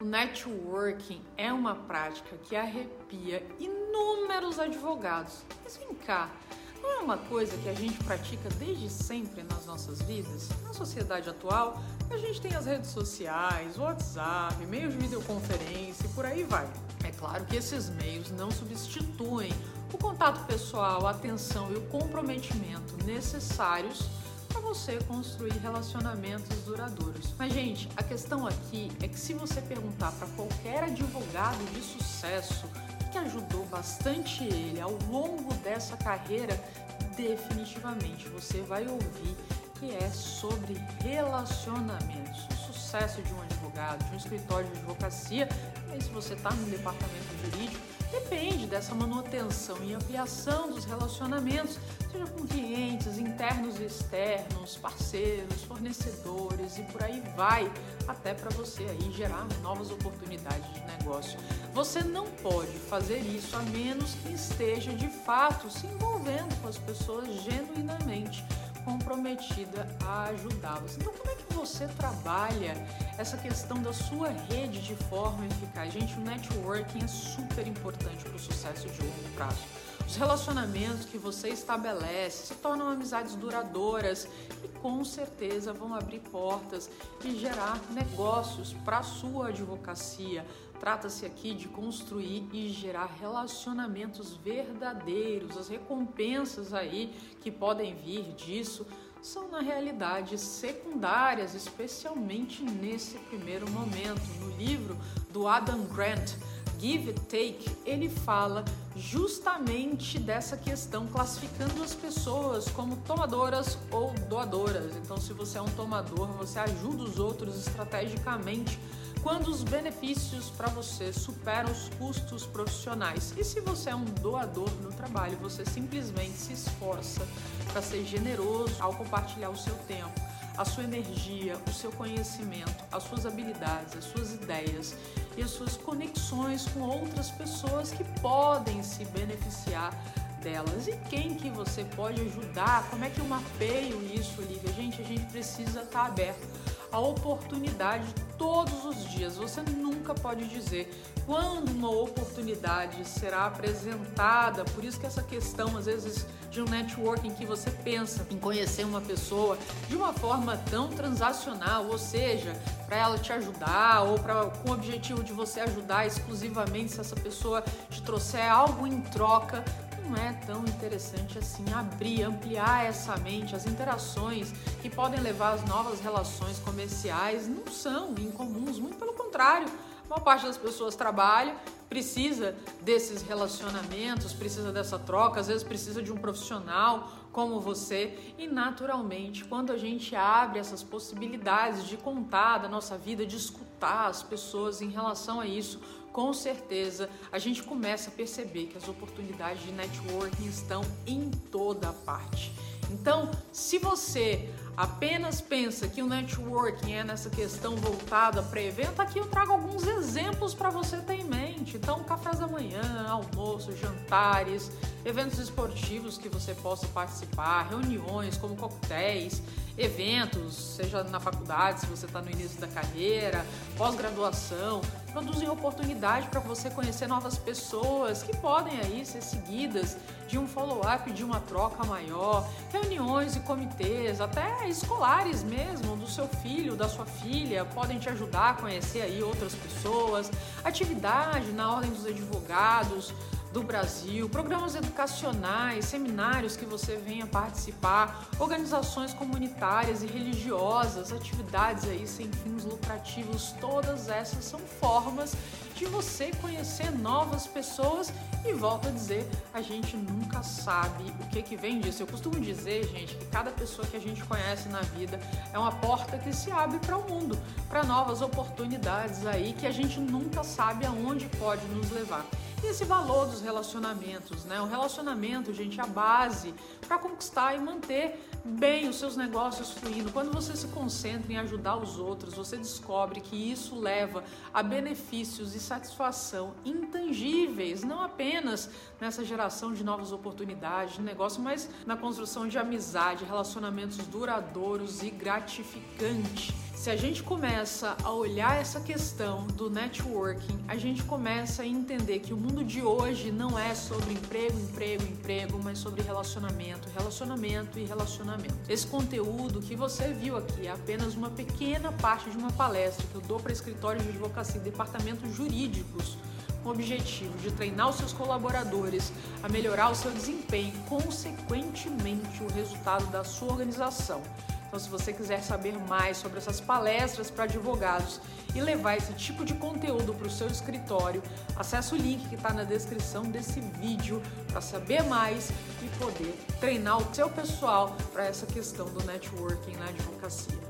O networking é uma prática que arrepia inúmeros advogados. Mas vem cá, não é uma coisa que a gente pratica desde sempre nas nossas vidas? Na sociedade atual, a gente tem as redes sociais, WhatsApp, meios de videoconferência e por aí vai. É claro que esses meios não substituem o contato pessoal, a atenção e o comprometimento necessários para você construir relacionamentos duradouros. Mas, gente, a questão aqui é que se você perguntar para qualquer advogado de sucesso que ajudou bastante ele ao longo dessa carreira, definitivamente você vai ouvir que é sobre relacionamentos. O sucesso de um advogado, de um escritório de advocacia, e se você está no departamento jurídico, depende dessa manutenção e ampliação dos relacionamentos, seja com clientes internos e externos, parceiros, fornecedores e por aí vai, até para você aí gerar novas oportunidades de negócio. Você não pode fazer isso a menos que esteja de fato se envolvendo com as pessoas genuinamente comprometida a ajudá-los. Então, como é que você trabalha essa questão da sua rede de forma eficaz? Gente, o networking é super importante para o sucesso de longo prazo. Os relacionamentos que você estabelece se tornam amizades duradouras e com certeza vão abrir portas e gerar negócios para sua advocacia. Trata-se aqui de construir e gerar relacionamentos verdadeiros. As recompensas aí que podem vir disso são na realidade secundárias, especialmente nesse primeiro momento. No livro do Adam Grant, Give Take, ele fala justamente dessa questão, classificando as pessoas como tomadoras ou doadoras. Então, se você é um tomador, você ajuda os outros estrategicamente quando os benefícios para você superam os custos profissionais. E se você é um doador no trabalho, você simplesmente se esforça para ser generoso ao compartilhar o seu tempo, a sua energia, o seu conhecimento, as suas habilidades, as suas ideias e as suas conexões com outras pessoas que podem se beneficiar delas. E quem que você pode ajudar? Como é que eu mapeio isso, Lívia? Gente, a gente precisa estar tá aberto à oportunidade todos os dias. Você nunca pode dizer quando uma oportunidade será apresentada. Por isso que essa questão, às vezes, de um networking que você pensa em conhecer uma pessoa de uma forma tão transacional, ou seja, para ela te ajudar ou para com o objetivo de você ajudar exclusivamente se essa pessoa te trouxer algo em troca, não é tão interessante assim abrir, ampliar essa mente, as interações que podem levar às novas relações comerciais não são incomuns, muito pelo contrário. A maior parte das pessoas trabalha, precisa desses relacionamentos, precisa dessa troca, às vezes precisa de um profissional como você e naturalmente, quando a gente abre essas possibilidades de contar da nossa vida, de escutar as pessoas em relação a isso, com certeza a gente começa a perceber que as oportunidades de networking estão em toda parte. Então, se você apenas pensa que o networking é nessa questão voltada para evento, aqui eu trago alguns exemplos para você ter em mente. Então, cafés da manhã, almoço, jantares, eventos esportivos que você possa participar, reuniões como coquetéis, eventos, seja na faculdade, se você está no início da carreira, pós-graduação, produzem oportunidade para você conhecer novas pessoas que podem aí ser seguidas de um follow-up, de uma troca maior, reuniões e comitês, até escolares mesmo, do seu filho, da sua filha, podem te ajudar a conhecer aí outras pessoas, atividade na ordem dos advogados, do Brasil, programas educacionais, seminários que você venha participar, organizações comunitárias e religiosas, atividades aí sem fins lucrativos, todas essas são formas de você conhecer novas pessoas e volto a dizer, a gente nunca sabe o que que vem disso. Eu costumo dizer, gente, que cada pessoa que a gente conhece na vida é uma porta que se abre para o mundo, para novas oportunidades aí que a gente nunca sabe aonde pode nos levar. E esse valor dos relacionamentos, né? O relacionamento, gente, é a base para conquistar e manter bem os seus negócios fluindo. Quando você se concentra em ajudar os outros, você descobre que isso leva a benefícios e satisfação intangíveis, não apenas nessa geração de novas oportunidades de negócio, mas na construção de amizade, relacionamentos duradouros e gratificantes. Se a gente começa a olhar essa questão do networking, a gente começa a entender que o mundo de hoje não é sobre emprego, emprego, emprego, mas sobre relacionamento, relacionamento e relacionamento. Esse conteúdo que você viu aqui é apenas uma pequena parte de uma palestra que eu dou para escritórios de advocacia e departamentos jurídicos com o objetivo de treinar os seus colaboradores a melhorar o seu desempenho consequentemente, o resultado da sua organização. Então, se você quiser saber mais sobre essas palestras para advogados e levar esse tipo de conteúdo para o seu escritório, acesse o link que está na descrição desse vídeo para saber mais e poder treinar o seu pessoal para essa questão do networking na advocacia.